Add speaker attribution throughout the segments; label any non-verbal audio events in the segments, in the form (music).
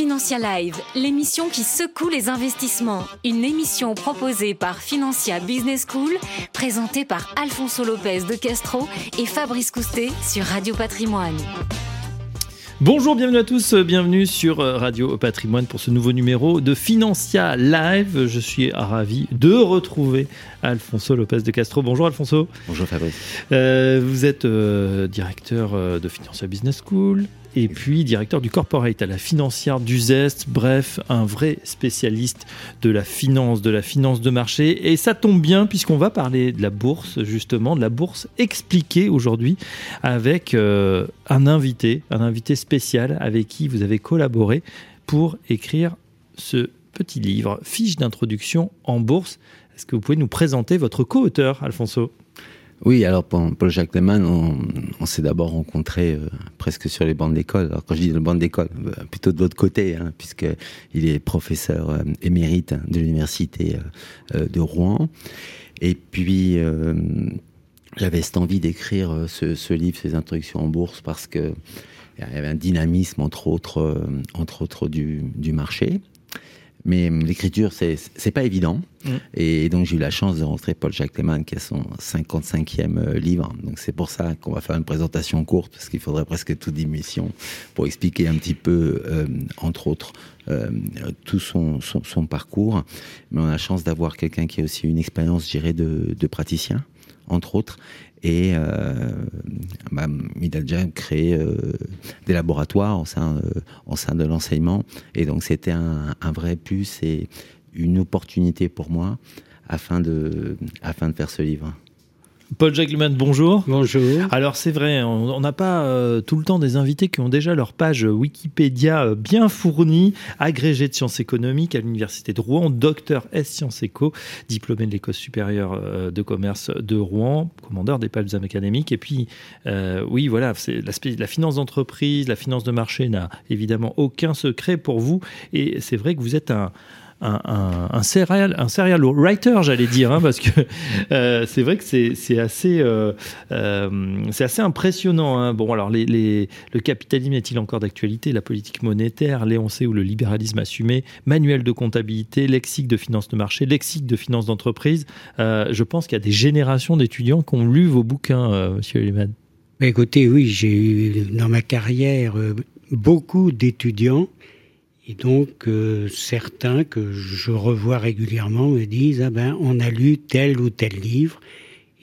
Speaker 1: Financia Live, l'émission qui secoue les investissements. Une émission proposée par Financia Business School, présentée par Alfonso Lopez de Castro et Fabrice Coustet sur Radio Patrimoine.
Speaker 2: Bonjour, bienvenue à tous, bienvenue sur Radio Patrimoine pour ce nouveau numéro de Financia Live. Je suis ravi de retrouver Alfonso Lopez de Castro. Bonjour Alfonso.
Speaker 3: Bonjour Fabrice.
Speaker 2: Euh, vous êtes euh, directeur euh, de Financia Business School, et puis directeur du corporate à la financière du Zest. Bref, un vrai spécialiste de la finance, de la finance de marché. Et ça tombe bien puisqu'on va parler de la bourse, justement, de la bourse expliquée aujourd'hui avec euh, un invité, un invité spécial avec qui vous avez collaboré pour écrire ce petit livre, Fiche d'introduction en bourse. Est-ce que vous pouvez nous présenter votre co-auteur, Alfonso?
Speaker 3: Oui, alors Paul-Jacques Lehmann, on, s'est d'abord rencontré euh, presque sur les bancs d'école. Alors quand je dis les bancs d'école, euh, plutôt de l'autre côté, hein, puisqu'il est professeur euh, émérite de l'université de Rouen. Et puis, j'avais cette envie d'écrire ce, livre, ces introductions en bourse, parce que il y avait un dynamisme, entre autres, du marché. Mais l'écriture, c'est c'est pas évident. Mm. Et donc j'ai eu la chance de rencontrer Paul Jacques Lehmann, qui a son 55e euh, livre. Donc c'est pour ça qu'on va faire une présentation courte, parce qu'il faudrait presque toute émission pour expliquer un petit peu, euh, entre autres, euh, tout son, son, son, parcours. Mais on a la chance d'avoir quelqu'un qui a aussi une expérience, je dirais, de, de praticien, entre autres, et euh, bah, il a déjà créé des laboratoires au sein, euh, au sein de l'enseignement. Et donc c'était un, un, vrai plus et une opportunité pour moi afin de faire ce livre.
Speaker 2: Paul Jacquemin, bonjour.
Speaker 4: Bonjour.
Speaker 2: Alors c'est vrai, on n'a pas euh, tout le temps des invités qui ont déjà leur page Wikipédia euh, bien fournie, agrégé de sciences économiques à l'université de Rouen, docteur S sciences éco, diplômé de l'école supérieure euh, de commerce de Rouen, commandeur des palmes académiques. Et puis oui, voilà, c'est la finance d'entreprise, la finance de marché n'a évidemment aucun secret pour vous. Et c'est vrai que vous êtes un un, un, serial, un serial writer, j'allais dire, hein, parce que euh, c'est vrai que c'est assez, euh, euh, c'est assez impressionnant. Hein. Bon, alors le capitalisme est-il encore d'actualité? La politique monétaire, l'éoncé ou le libéralisme assumé, manuel de comptabilité, lexique de finance de marché, lexique de finance d'entreprise. je pense qu'il y a des générations d'étudiants qui ont lu vos bouquins, Monsieur Lehmann.
Speaker 4: Écoutez, oui, j'ai eu dans ma carrière beaucoup d'étudiants et donc, euh, certains que je revois régulièrement me disent Ah ben, on a lu tel ou tel livre.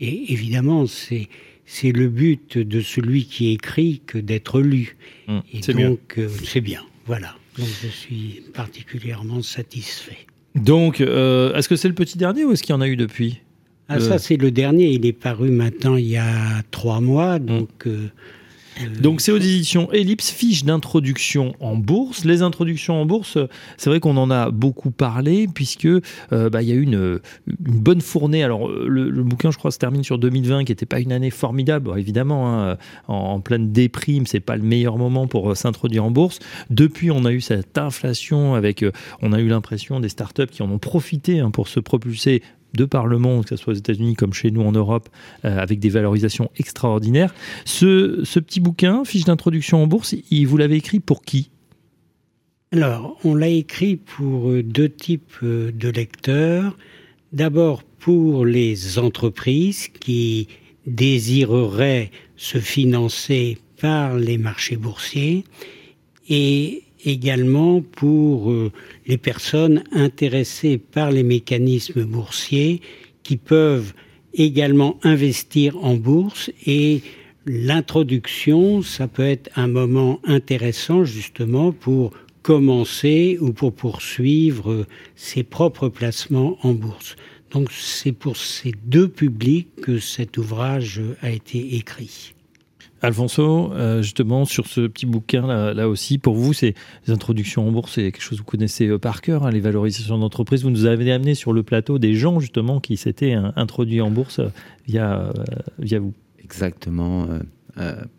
Speaker 4: Et évidemment, c'est, c'est le but de celui qui écrit que d'être lu.
Speaker 2: Mmh,
Speaker 4: et donc, euh, c'est bien. Voilà. Donc, je suis particulièrement satisfait.
Speaker 2: Donc, euh, est-ce que c'est le petit dernier ou est-ce qu'il y en a eu depuis?
Speaker 4: Ah, ça, c'est le dernier. Il est paru maintenant il y a trois mois. Donc. Mmh.
Speaker 2: Donc c'est aux éditions Ellipse, fiche d'introduction en bourse. Les introductions en bourse, c'est vrai qu'on en a beaucoup parlé puisque euh, bah, y a eu une, une, bonne fournée. Alors le, bouquin, je crois, se termine sur 2020, qui n'était pas une année formidable, évidemment. Hein, en, pleine déprime, c'est pas le meilleur moment pour euh, s'introduire en bourse. Depuis, on a eu cette inflation avec, euh, on a eu l'impression des startups qui en ont profité hein, pour se propulser de par le monde, que ce soit aux États-Unis comme chez nous en Europe, euh, avec des valorisations extraordinaires. Ce, ce petit bouquin, fiche d'introduction en bourse, il, vous l'avez écrit pour qui?
Speaker 4: Alors, on l'a écrit pour euh, deux types euh, de lecteurs. D'abord pour les entreprises qui désireraient se financer par les marchés boursiers et également pour euh, les personnes intéressées par les mécanismes boursiers qui peuvent également investir en bourse et l'introduction, ça peut être un moment intéressant justement pour commencer ou pour poursuivre ses propres placements en bourse. Donc c'est pour ces deux publics que cet ouvrage a été écrit.
Speaker 2: Alfonso, euh, justement, sur ce petit bouquin là, aussi, pour vous, c'est les introductions en bourse, c'est quelque chose que vous connaissez euh, par cœur, hein, les valorisations d'entreprise. Vous nous avez amené sur le plateau des gens justement qui s'étaient hein, introduits en bourse euh, via, via vous.
Speaker 3: Exactement.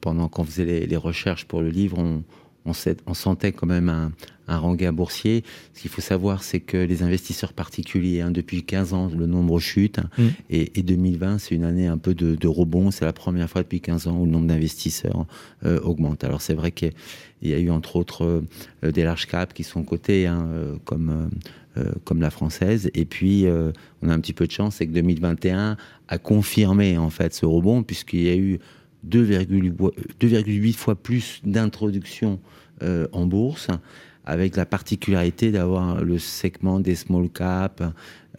Speaker 3: pendant qu'on faisait les, recherches pour le livre, on, on, on sentait quand même un, un rengain boursier. Ce qu'il faut savoir, c'est que les investisseurs particuliers, hein, depuis 15 ans, le nombre chute. Mm. Et, 2020, c'est une année un peu de, rebond. C'est la première fois depuis 15 ans où le nombre d'investisseurs euh, augmente. Alors c'est vrai qu'il y, a eu entre autres euh, des large caps qui sont cotés, hein, euh, comme, comme la française. Et puis, on a un petit peu de chance, c'est que 2021 a confirmé en fait ce rebond, puisqu'il y a eu 2,8 fois plus d'introductions en bourse avec la particularité d'avoir le segment des small caps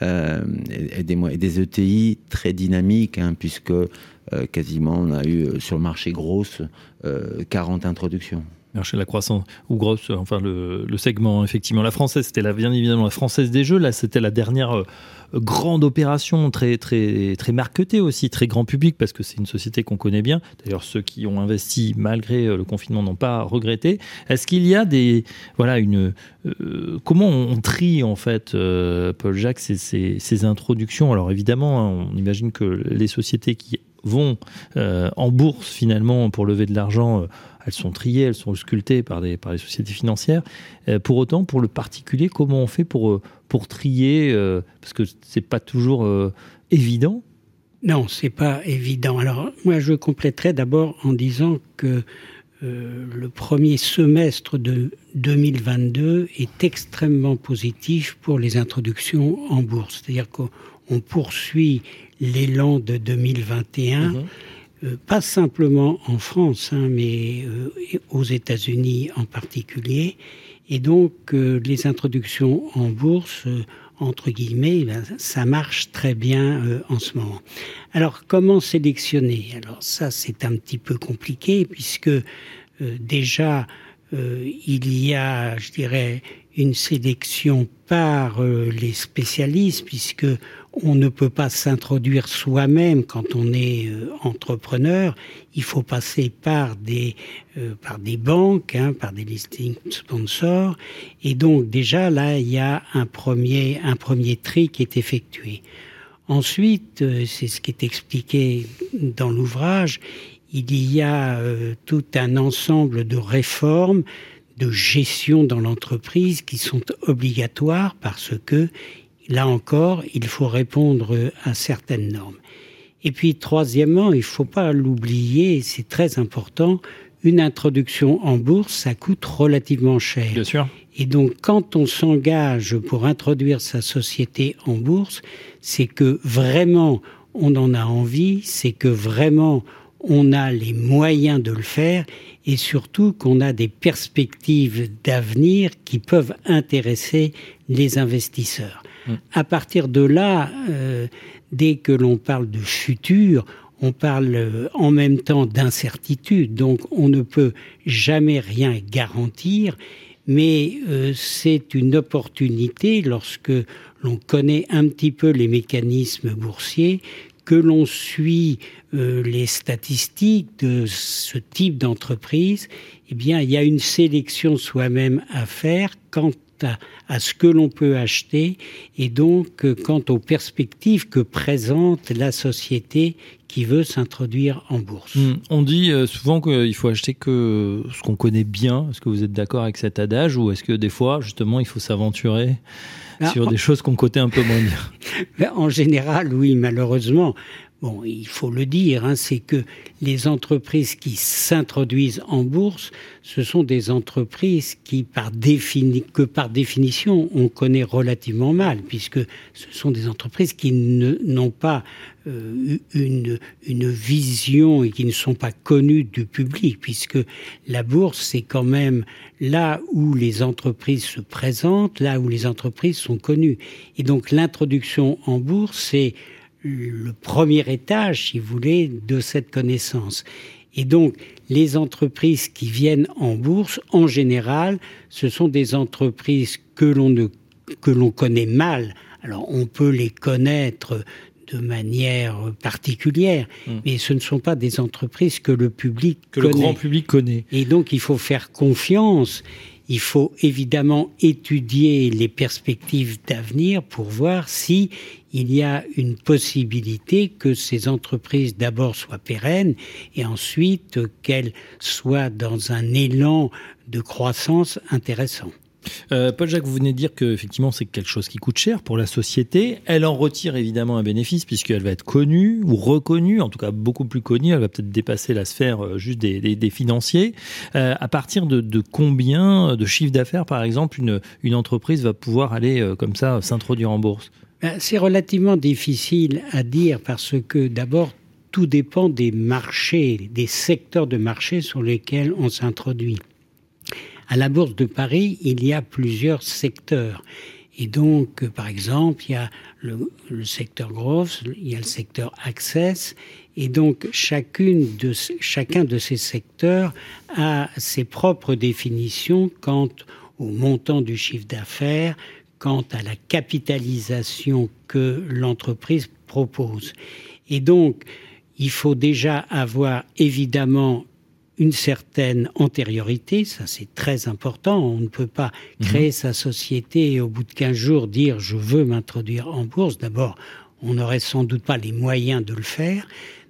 Speaker 3: euh, et, des, ETI très dynamiques, hein, puisque euh, quasiment on a eu euh, sur le marché grosse 40 introductions.
Speaker 2: Marché la croissance ou grosse, enfin le, segment effectivement. La française, c'était bien évidemment la française des jeux. Là, c'était la dernière grande opération, très très très marketée aussi, très grand public parce que c'est une société qu'on connaît bien. D'ailleurs, ceux qui ont investi malgré euh, le confinement n'ont pas regretté. Est-ce qu'il y a des voilà une euh, comment on trie en fait euh, Paul Jacques ces, ces, introductions? Alors évidemment, hein, on imagine que les sociétés qui vont en bourse finalement pour lever de l'argent elles sont triées, elles sont sculptées par, des, par les sociétés financières. pour autant, pour le particulier, comment on fait pour, pour trier euh, Parce que c'est pas toujours euh, évident.
Speaker 4: Non, c'est pas évident. Alors moi, je compléterai d'abord en disant que euh, le premier semestre de 2022 est extrêmement positif pour les introductions en bourse. C'est-à-dire qu'on poursuit l'élan de 2021. Mhm. pas simplement en France, hein, mais aux États-Unis en particulier. Et donc, euh, les introductions en bourse, euh, entre guillemets, ben, ça marche très bien euh, en ce moment. Alors, comment sélectionner? Alors ça, c'est un petit peu compliqué puisque déjà, il y a, je dirais, une sélection par les spécialistes puisque on ne peut pas s'introduire soi-même quand on est euh, entrepreneur. Il faut passer par des euh, par des banques, hein, par des listings sponsors. Et donc déjà là, il y a un premier un premier tri qui est effectué. Ensuite, euh, c'est ce qui est expliqué dans l'ouvrage. Il y a tout un ensemble de réformes de gestion dans l'entreprise qui sont obligatoires parce que Là encore, il faut répondre à certaines normes. Et puis, troisièmement, il ne faut pas l'oublier, c'est très important, une introduction en bourse, ça coûte relativement cher.
Speaker 2: Bien sûr.
Speaker 4: Et donc, quand on s'engage pour introduire sa société en bourse, c'est que vraiment on en a envie, c'est que vraiment on a les moyens de le faire et surtout qu'on a des perspectives d'avenir qui peuvent intéresser les investisseurs. À partir de là, euh, dès que l'on parle de futur, on parle euh, en même temps d'incertitude, donc on ne peut jamais rien garantir, mais euh, c'est une opportunité lorsque l'on connaît un petit peu les mécanismes boursiers, que l'on suit les statistiques de ce type d'entreprise, eh bien, il y a une sélection soi-même à faire quant à, ce que l'on peut acheter et donc euh, quant aux perspectives que présente la société qui veut s'introduire en bourse. Hmm.
Speaker 2: On dit euh, souvent qu'il faut acheter que ce qu'on connaît bien. Est-ce que vous êtes d'accord avec cet adage ou est-ce que des fois, justement, il faut s'aventurer ben, sur des choses qu'on cotait un peu moins bien? (laughs)
Speaker 4: Ben, En général, oui, malheureusement. Bon, il faut le dire, hein, c'est que les entreprises qui s'introduisent en bourse, ce sont des entreprises qui, par que par définition, on connaît relativement mal, puisque ce sont des entreprises qui n'ont pas euh, une, une vision et qui ne sont pas connues du public, puisque la bourse, c'est quand même là où les entreprises se présentent, là où les entreprises sont connues. Et donc l'introduction en bourse, c'est le premier étage, si vous voulez, de cette connaissance. Et donc, les entreprises qui viennent en bourse, en général, ce sont des entreprises que l'on que l'on connaît mal. Alors, on peut les connaître de manière particulière, hmm. mais ce ne sont pas des entreprises que le public
Speaker 2: que le grand public connaît.
Speaker 4: Et donc il faut faire confiance. Il faut évidemment étudier les perspectives d'avenir pour voir si il y a une possibilité que ces entreprises d'abord soient pérennes et ensuite qu'elles soient dans un élan de croissance intéressant.
Speaker 2: Euh, Paul Jacques, vous venez de dire que effectivement c'est quelque chose qui coûte cher pour la société. Elle en retire évidemment un bénéfice puisqu'elle va être connue ou reconnue, en tout cas beaucoup plus connue. Elle va peut-être dépasser la sphère euh, juste des, financiers. Euh, à partir de, combien de chiffre d'affaires, par exemple, une, une entreprise va pouvoir aller comme ça s'introduire en bourse?
Speaker 4: Ben, C'est relativement difficile à dire parce que d'abord tout dépend des marchés, des secteurs de marché sur lesquels on s'introduit. À la Bourse de Paris, il y a plusieurs secteurs. Et donc, par exemple, il y a le, secteur growth, il y a le secteur access, et donc chacun de ces secteurs a ses propres définitions quant au montant du chiffre d'affaires, quant à la capitalisation que l'entreprise propose. Et donc, il faut déjà avoir évidemment une certaine antériorité, ça c'est très important. On ne peut pas mhm. créer sa société et au bout de 15 jours dire je veux m'introduire en bourse. D'abord, on n'aurait sans doute pas les moyens de le faire.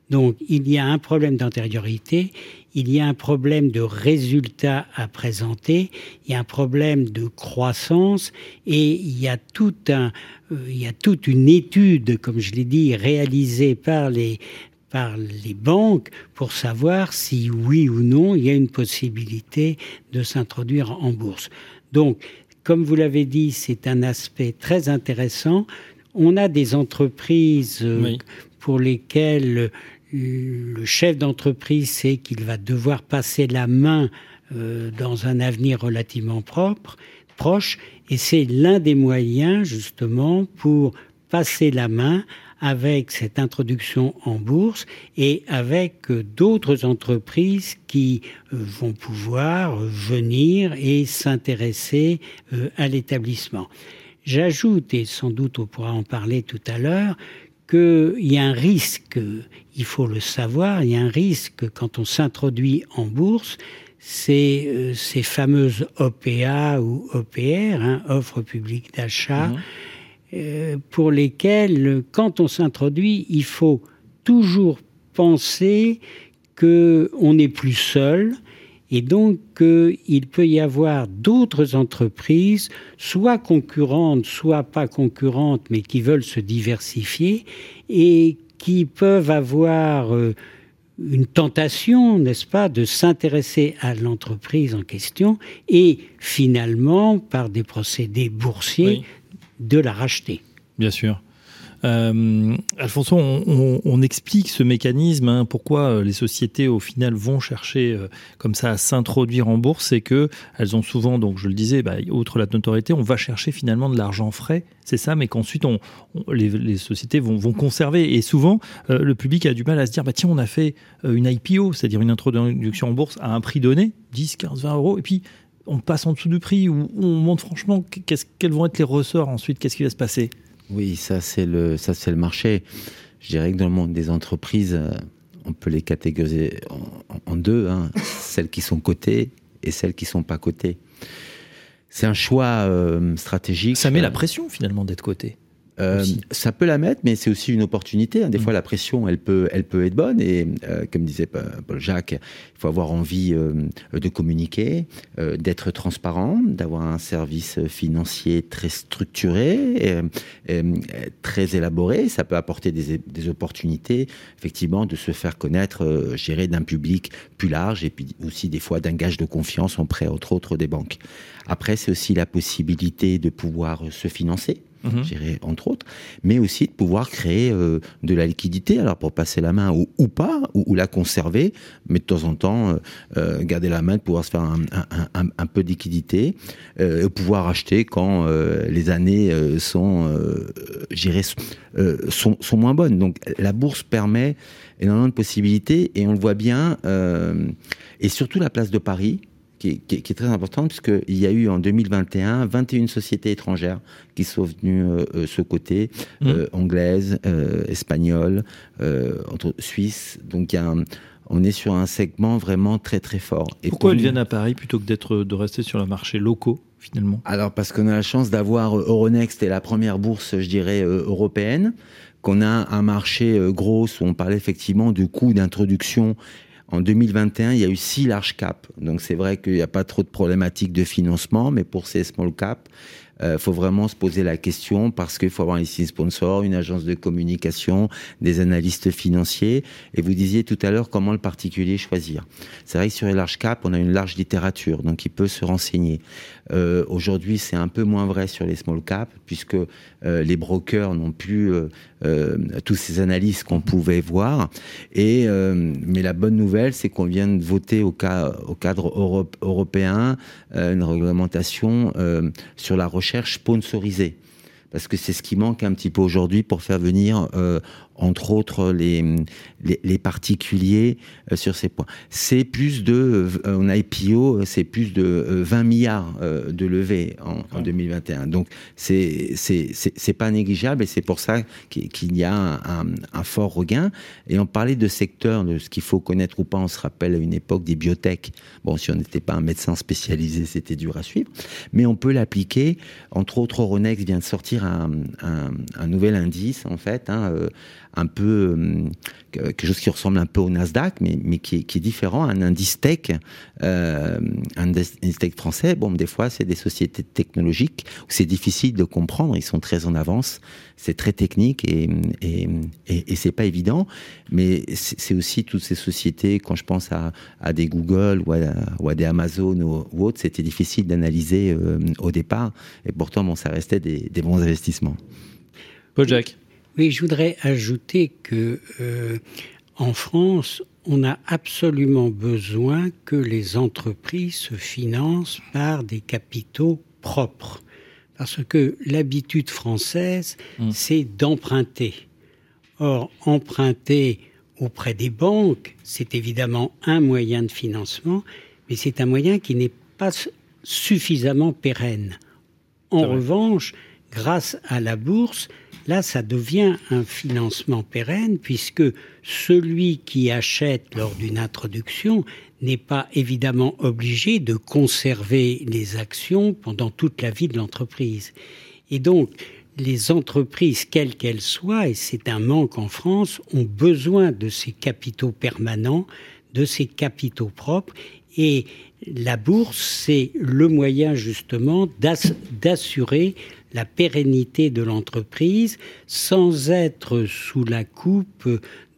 Speaker 4: Donc il y a un problème d'antériorité, il y a un problème de résultats à présenter, il y a un problème de croissance et il y a tout un, euh, il y a toute une étude, comme je l'ai dit, réalisée par les par les banques pour savoir si oui ou non il y a une possibilité de s'introduire en bourse. Donc, comme vous l'avez dit, c'est un aspect très intéressant. On a des entreprises euh, pour lesquelles le chef d'entreprise sait qu'il va devoir passer la main euh, dans un avenir relativement propre, proche, et c'est l'un des moyens justement pour passer la main avec cette introduction en bourse et avec euh, d'autres entreprises qui euh, vont pouvoir venir et s'intéresser euh, à l'établissement. J'ajoute, et sans doute on pourra en parler tout à l'heure, qu'il y a un risque, il faut le savoir, il y a un risque quand on s'introduit en bourse, c'est ces fameuses OPA ou OPR, hein, offres publiques d'achat, mmh. Euh, pour lesquels, quand on s'introduit, il faut toujours penser qu'on n'est plus seul et donc qu'il peut y avoir d'autres entreprises, soit concurrentes, soit pas concurrentes, mais qui veulent se diversifier et qui peuvent avoir euh, une tentation, n'est-ce pas, de s'intéresser à l'entreprise en question et finalement, par des procédés boursiers, de la racheter.
Speaker 2: Bien sûr. Euh, Alfonso, on, explique ce mécanisme, hein, pourquoi euh, les sociétés au final vont chercher euh, comme ça à s'introduire en bourse, c'est que elles ont souvent, donc je le disais, bah, outre la notoriété, on va chercher finalement de l'argent frais, c'est ça, mais qu'ensuite les, sociétés vont, conserver. Et souvent, le public a du mal à se dire, bah, tiens, on a fait une IPO, c'est-à-dire une introduction en bourse à un prix donné, 10, 15, 20 euros, et puis on passe en dessous du prix ou on montre franchement quels vont être les ressorts ensuite, qu'est-ce qui va se passer?
Speaker 3: Oui, ça c'est le, ça c'est le marché. Je dirais que dans le monde des entreprises, euh, on peut les catégoriser en, deux, hein. (laughs) celles qui sont cotées et celles qui sont pas cotées. C'est un choix euh, stratégique.
Speaker 2: Ça met la pression finalement d'être coté.
Speaker 3: Euh, ça peut la mettre, mais c'est aussi une opportunité. Hein. Des mm. fois, la pression, elle peut, elle peut être bonne. Et euh, comme disait Paul Jacques, il faut avoir envie euh, de communiquer, d'être transparent, d'avoir un service financier très structuré, et, très élaboré. Ça peut apporter des, des, opportunités, effectivement, de se faire connaître, gérer d'un public plus large, et puis aussi des fois d'un gage de confiance auprès, entre autres, des banques. Après, c'est aussi la possibilité de pouvoir se financer Mhm. entre autres, mais aussi de pouvoir créer euh, de la liquidité, alors pour passer la main ou, pas, ou, la conserver, mais de temps en temps euh, euh, garder la main, de pouvoir se faire un, peu de liquidité, pouvoir acheter quand les années sont, sont, sont, moins bonnes. Donc la bourse permet énormément de possibilités, et on le voit bien, et surtout la place de Paris, qui est, très importante, puisqu'il y a eu en 2021 21 sociétés étrangères qui sont venues euh, ce côté, mmh. anglaises, espagnoles, suisses. Donc il y a on est sur un segment vraiment très très fort.
Speaker 2: Et Pourquoi elles viennent à Paris plutôt que d'être de rester sur le marché locaux finalement?
Speaker 3: Alors parce qu'on a la chance d'avoir Euronext et la première bourse, je dirais, européenne qu'on a un marché euh, gros où on parlait effectivement du coût d'introduction. En 2021, il y a eu six large caps. Donc c'est vrai qu'il n'y a pas trop de problématiques de financement, mais pour ces small caps, euh, faut vraiment se poser la question parce qu'il faut avoir ici un sponsor, une agence de communication, des analystes financiers. Et vous disiez tout à l'heure comment le particulier choisir. C'est vrai que sur les large caps, on a une large littérature, donc il peut se renseigner. Euh, Aujourd'hui, c'est un peu moins vrai sur les small caps puisque euh, les brokers n'ont plus euh, tous ces analyses qu'on pouvait voir. Et mais la bonne nouvelle, c'est qu'on vient de voter au cadre européen une réglementation sur la recherche sponsorisée. Parce que c'est ce qui manque un petit peu aujourd'hui pour faire venir euh, entre autres les, les, particuliers euh, sur ces points. C'est plus de, euh, on a IPO, c'est plus de 20 milliards de levées en, 2021. Donc c'est c'est pas négligeable et c'est pour ça qu'il y a un, un, fort regain. Et on parlait de secteur, de ce qu'il faut connaître ou pas. On se rappelle à une époque des biotech. Bon, si on n'était pas un médecin spécialisé, c'était dur à suivre, mais on peut l'appliquer. Entre autres, Euronext vient de sortir un, un, nouvel indice en fait. Hein, un peu euh, quelque chose qui ressemble un peu au Nasdaq, mais, mais qui, est, qui est différent, un indice tech, euh, un indice tech français. Bon, des fois, c'est des sociétés technologiques où c'est difficile de comprendre. Ils sont très en avance, c'est très technique et et, et, c'est pas évident. Mais c'est aussi toutes ces sociétés, quand je pense à, à des Google ou à, ou à des Amazon ou, autres, c'était difficile d'analyser euh, au départ. Et pourtant, bon, ça restait des, des bons investissements.
Speaker 2: Paul Jacques.
Speaker 4: Oui, je voudrais ajouter que euh, en France, on a absolument besoin que les entreprises se financent par des capitaux propres. Parce que l'habitude française, mmh. c'est d'emprunter. Or, emprunter auprès des banques, c'est évidemment un moyen de financement, mais c'est un moyen qui n'est pas suffisamment pérenne. En revanche, grâce à la bourse, Là, ça devient un financement pérenne puisque celui qui achète lors d'une introduction n'est pas évidemment obligé de conserver les actions pendant toute la vie de l'entreprise. Et donc, les entreprises, quelles qu'elles soient, et c'est un manque en France, ont besoin de ces capitaux permanents, de ces capitaux propres, et la bourse, c'est le moyen justement d'assurer la pérennité de l'entreprise sans être sous la coupe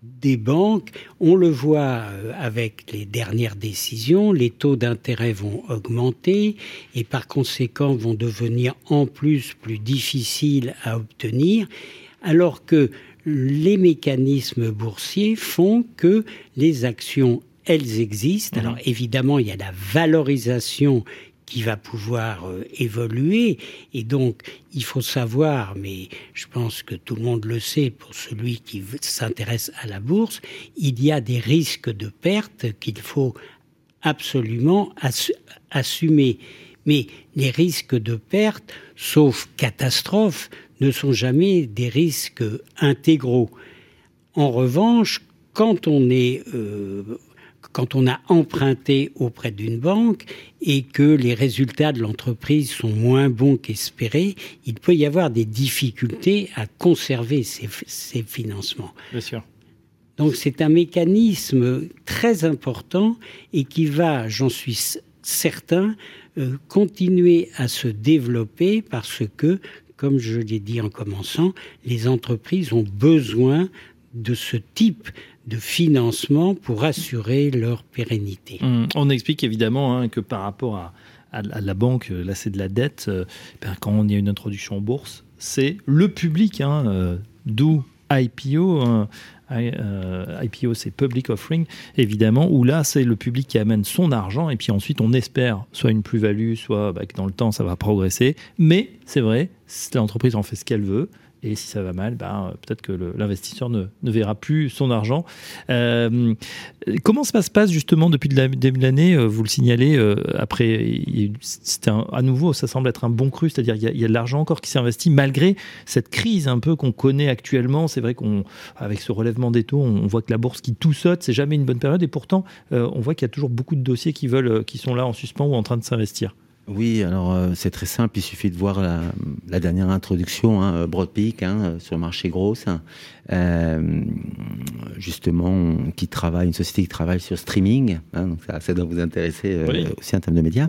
Speaker 4: des banques. On le voit euh, avec les dernières décisions, les taux d'intérêt vont augmenter et par conséquent vont devenir en plus plus difficiles à obtenir, alors que les mécanismes boursiers font que les actions elles existent. Alors mmh. évidemment, il y a la valorisation qui va pouvoir euh, évoluer. Et donc, il faut savoir, mais je pense que tout le monde le sait pour celui qui s'intéresse à la bourse, il y a des risques de perte qu'il faut absolument assumer. Mais les risques de perte, sauf catastrophe, ne sont jamais des risques intégraux. En revanche, quand on est euh, quand on a emprunté auprès d'une banque et que les résultats de l'entreprise sont moins bons qu'espérés, il peut y avoir des difficultés à conserver ces, financements.
Speaker 2: Bien sûr.
Speaker 4: Donc c'est un mécanisme très important et qui va, j'en suis certain, euh, continuer à se développer parce que, comme je l'ai dit en commençant, les entreprises ont besoin de ce type de financement pour assurer leur pérennité.
Speaker 2: Hum, on explique évidemment hein, que par rapport à, la banque, euh, là c'est de la dette, euh, ben, quand on y a une introduction en bourse, c'est le public, hein, euh, d'où IPO. Hein, IPO, c'est Public Offering, évidemment, où là, c'est le public qui amène son argent, et puis ensuite, on espère soit une plus-value, soit bah, que dans le temps, ça va progresser. Mais c'est vrai, l'entreprise en fait ce qu'elle veut, Et si ça va mal, ben, peut-être que l'investisseur ne, ne, verra plus son argent. Euh, comment ça se passe justement depuis le début de l'année Vous le signalez, après, à nouveau, ça semble être un bon cru, c'est-à-dire qu'il y, a de l'argent encore qui s'est investi malgré cette crise un peu qu'on connaît actuellement. C'est vrai qu'avec ce relèvement des taux, on, voit que la bourse qui tout saute, c'est jamais une bonne période. Et pourtant, on voit qu'il y a toujours beaucoup de dossiers qui veulent, qui sont là en suspens ou en train de s'investir.
Speaker 3: Oui, alors euh, c'est très simple. Il suffit de voir la, dernière introduction, hein, Broadpeak, hein, sur le marché gros, euh, justement, qui travaille, une société qui travaille sur streaming. Hein, donc ça, ça, doit vous intéresser euh, aussi en termes de médias.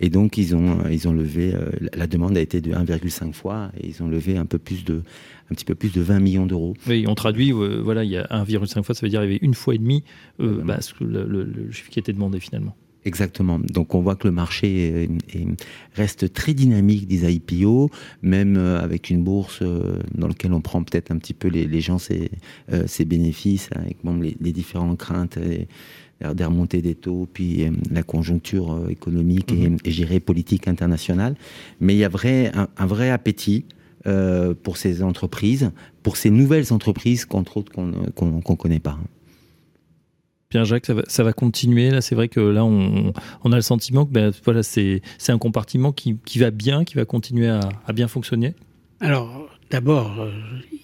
Speaker 3: Et donc ils ont, ils ont levé, la demande a été de 1,5 fois, et ils ont levé un peu plus de, un petit peu plus de 20 millions d'euros.
Speaker 2: Oui, on traduit, voilà, il y a 1,5 fois, ça veut dire qu'il y avait une fois et demi bah, le chiffre qui était demandé finalement.
Speaker 3: Exactement. Donc on voit que le marché reste très dynamique des IPO, même euh, avec une bourse euh, dans laquelle on prend peut-être un petit peu les, gens ses, euh, bénéfices, avec les, différentes craintes des remontées des taux, puis la conjoncture économique et, mhm. et politique internationale. Mais il y a vrai, un, vrai appétit pour ces entreprises, pour ces nouvelles entreprises qu'entre autres qu'on ne connaît pas.
Speaker 2: Pierre-Jacques, ça va, continuer. Là, c'est vrai que là, on, a le sentiment que ben, voilà, c'est un compartiment qui, va bien, qui va continuer à, bien fonctionner.
Speaker 4: Alors, d'abord, euh,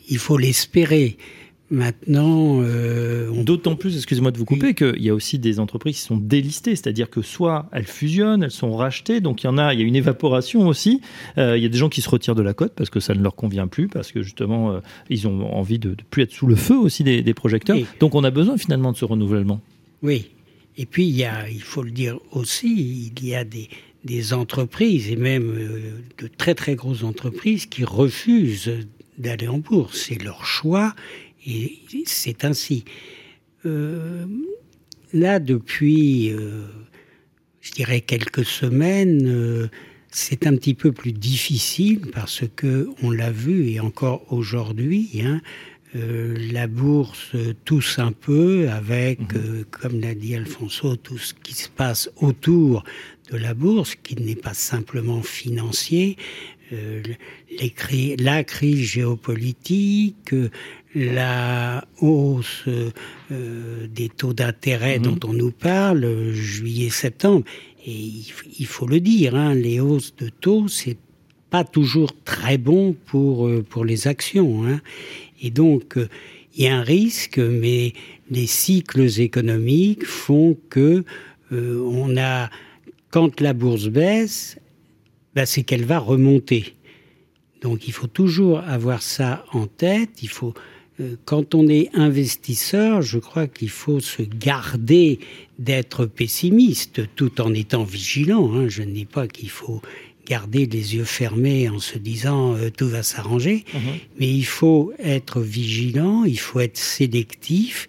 Speaker 4: il faut l'espérer. Maintenant,
Speaker 2: euh, d'autant plus, excusez-moi de vous couper, qu'il y a aussi des entreprises qui sont délistées, c'est-à-dire que soit elles fusionnent, elles sont rachetées, donc il y en a, il y a une évaporation aussi. Euh, il y a des gens qui se retirent de la cote parce que ça ne leur convient plus, parce que justement euh, ils ont envie de, ne plus être sous le feu aussi des, projecteurs. Donc on a besoin finalement de ce renouvellement.
Speaker 4: Oui, et puis il y a, il faut le dire aussi, il y a des, des entreprises et même de très très grosses entreprises qui refusent d'aller en bourse. C'est leur choix et c'est ainsi. Euh, là, depuis, euh, je dirais, quelques semaines, euh, c'est un petit peu plus difficile parce que on l'a vu et encore aujourd'hui, hein, la bourse tousse un peu avec, mhm. comme l'a dit Alfonso, tout ce qui se passe autour de la bourse, qui n'est pas simplement financier, les, la crise géopolitique, la hausse euh, des taux d'intérêt mhm. dont on nous parle, juillet-septembre. Et il, faut le dire, hein, les hausses de taux, c'est pas toujours très bon pour, euh, pour les actions. Hein. Et donc, euh, il y a un risque, mais les cycles économiques font que on a, quand la bourse baisse, bah, c'est qu'elle va remonter. Donc il faut toujours avoir ça en tête. Il faut euh, quand on est investisseur, je crois qu'il faut se garder d'être pessimiste tout en étant vigilant. Hein. Je ne dis pas qu'il faut garder les yeux fermés en se disant euh, tout va s'arranger, mhm. mais il faut être vigilant, il faut être sélectif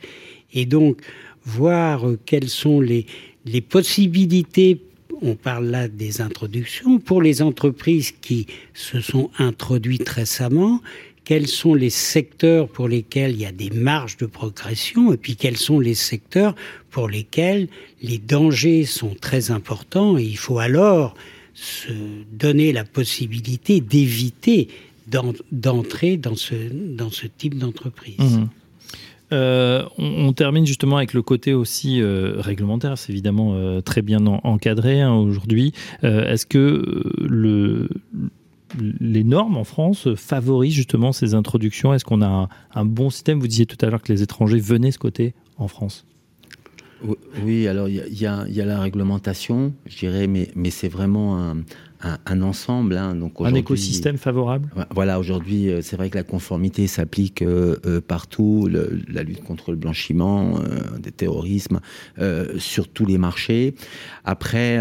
Speaker 4: et donc voir quelles sont les, les possibilités on parle là des introductions pour les entreprises qui se sont introduites récemment, quels sont les secteurs pour lesquels il y a des marges de progression et puis quels sont les secteurs pour lesquels les dangers sont très importants et il faut alors se donner la possibilité d'éviter d'entrer dans ce, type d'entreprise.
Speaker 2: Mmh. Euh, on, termine justement avec le côté aussi euh, réglementaire, c'est évidemment euh, très bien encadré hein, aujourd'hui. Est-ce que le, les normes en France favorisent justement ces introductions? Est-ce qu'on a un, bon système? Vous disiez tout à l'heure que les étrangers venaient ce côté en France.
Speaker 3: Oui, alors il y, a, la réglementation, je dirais, mais, mais c'est vraiment un, un, ensemble. Hein, donc
Speaker 2: un écosystème favorable?
Speaker 3: Voilà, aujourd'hui, euh, c'est vrai que la conformité s'applique euh, euh, partout, la lutte contre le blanchiment, des terrorismes, sur tous les marchés. Après,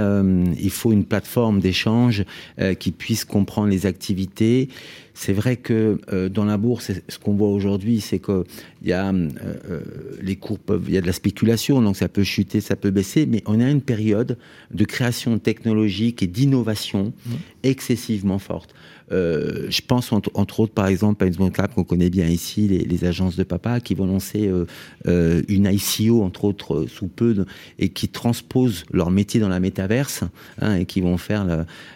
Speaker 3: il faut une plateforme d'échange qui puisse comprendre les activités. C'est vrai que dans la bourse, ce qu'on voit aujourd'hui, c'est que y a les cours peuvent, il y a de la spéculation, donc ça peut chuter, ça peut baisser, mais on a une période de création technologique et d'innovation excessivement forte. Euh, je pense entre, autres, par exemple, à une Cap qu'on connaît bien ici, les, agences de papa, qui vont lancer euh, euh, une ICO, entre autres, sous peu, et qui transposent leur métier dans la métaverse, hein, et qui vont faire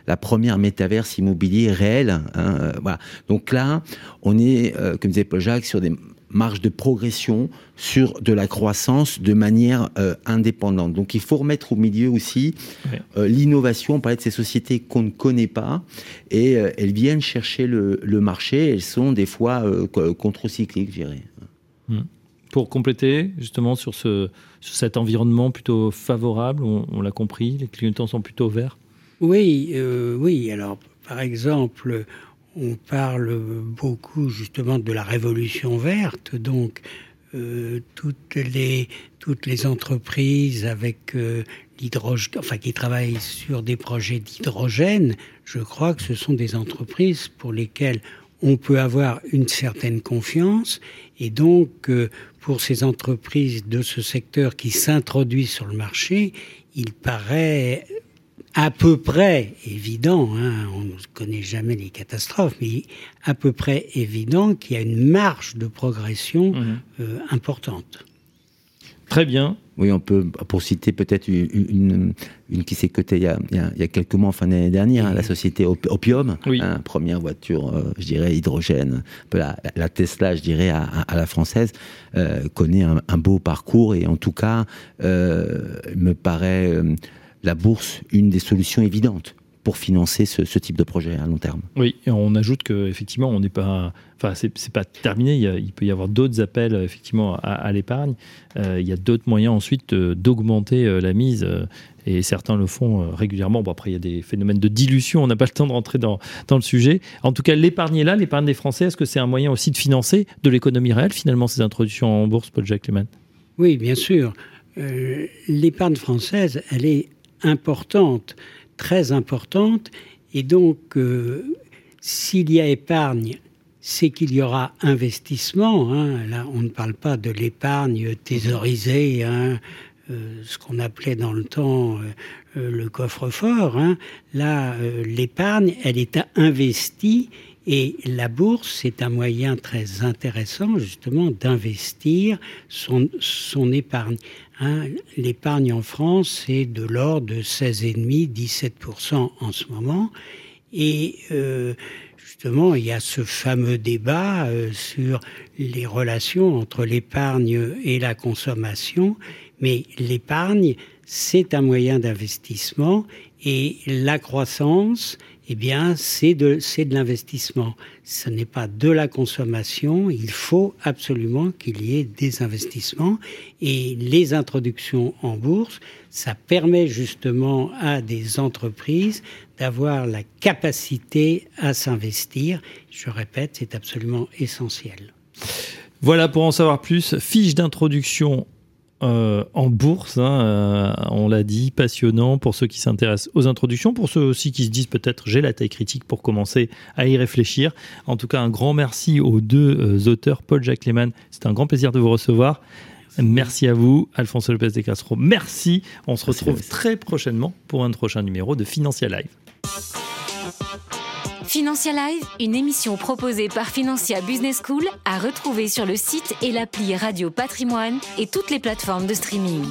Speaker 3: la, première métaverse immobilier réelle. Hein, voilà. Donc là, on est, comme disait Paul Jacques, sur des marge de progression sur de la croissance de manière euh, indépendante. Donc il faut remettre au milieu aussi euh, l'innovation. On parlait de ces sociétés qu'on ne connaît pas et euh, elles viennent chercher le, marché. Elles sont des fois contre-cycliques, je dirais.
Speaker 2: Hmm. Pour compléter justement sur, ce, cet environnement plutôt favorable, on, l'a compris, les clients sont plutôt verts?
Speaker 4: Oui, oui. Alors par exemple, on parle beaucoup justement de la révolution verte, donc euh, toutes les toutes les entreprises avec euh, l'hydrogène, enfin qui travaillent sur des projets d'hydrogène, je crois que ce sont des entreprises pour lesquelles on peut avoir une certaine confiance. Et donc euh, pour ces entreprises de ce secteur qui s'introduisent sur le marché, il paraît à peu près évident, hein, on ne connaît jamais les catastrophes, mais à peu près évident qu'il y a une marge de progression mhm. euh, importante.
Speaker 2: Très bien.
Speaker 3: Oui, on peut, pour citer peut-être une, une, qui s'est cotée il, il, y a quelques mois, fin d'année dernière, hein, la société Opium, hein, première voiture, euh, je dirais, hydrogène, un peu la, la, Tesla, je dirais, à, à la française, euh, connaît un, un, beau parcours et en tout cas, me paraît la bourse une des solutions évidentes pour financer ce, type de projet à long terme.
Speaker 2: Oui, et on ajoute qu'effectivement, on n'est pas, enfin, c'est pas terminé. Il, peut y avoir d'autres appels effectivement à, l'épargne. Euh, il y a d'autres moyens ensuite d'augmenter euh, la mise. Euh, et certains le font régulièrement. Bon, après, il y a des phénomènes de dilution. On n'a pas le temps de rentrer dans, dans le sujet. En tout cas, l'épargne est là, l'épargne des Français. Est-ce que c'est un moyen aussi de financer de l'économie réelle, finalement, ces introductions en bourse, Paul-Jacques Lehmann
Speaker 4: Oui, bien sûr. l'épargne française, elle est importante, très importante. Et donc, euh, s'il y a épargne, c'est qu'il y aura investissement. Hein. Là, on ne parle pas de l'épargne thésaurisée, hein, euh, ce qu'on appelait dans le temps euh, le coffre-fort. Hein. Là, l'épargne, elle est investie et la bourse, c'est un moyen très intéressant justement d'investir son, son épargne. Hein, l'épargne en France, c'est de l'ordre de 16,5-17% en ce moment. Et euh, justement, il y a ce fameux débat euh, sur les relations entre l'épargne et la consommation. Mais l'épargne, c'est un moyen d'investissement et la croissance, eh bien, c'est de, c'est de l'investissement. Ce n'est pas de la consommation. Il faut absolument qu'il y ait des investissements. Et les introductions en bourse, ça permet justement à des entreprises d'avoir la capacité à s'investir. Je répète, c'est absolument essentiel.
Speaker 2: Voilà pour en savoir plus. Fiche d'introduction euh, en bourse. Hein, euh, on l'a dit, passionnant pour ceux qui s'intéressent aux introductions, pour ceux aussi qui se disent peut-être j'ai la taille critique pour commencer à y réfléchir. En tout cas, un grand merci aux deux euh, auteurs, Paul-Jacques Lehmann. C'était un grand plaisir de vous recevoir. Merci à vous, Alphonse Lopez de Castro. Merci. On se retrouve très prochainement pour un prochain numéro de Financial Live.
Speaker 1: Financia Live, une émission proposée par Financia Business School à retrouver sur le site et l'appli Radio Patrimoine et toutes les plateformes de streaming.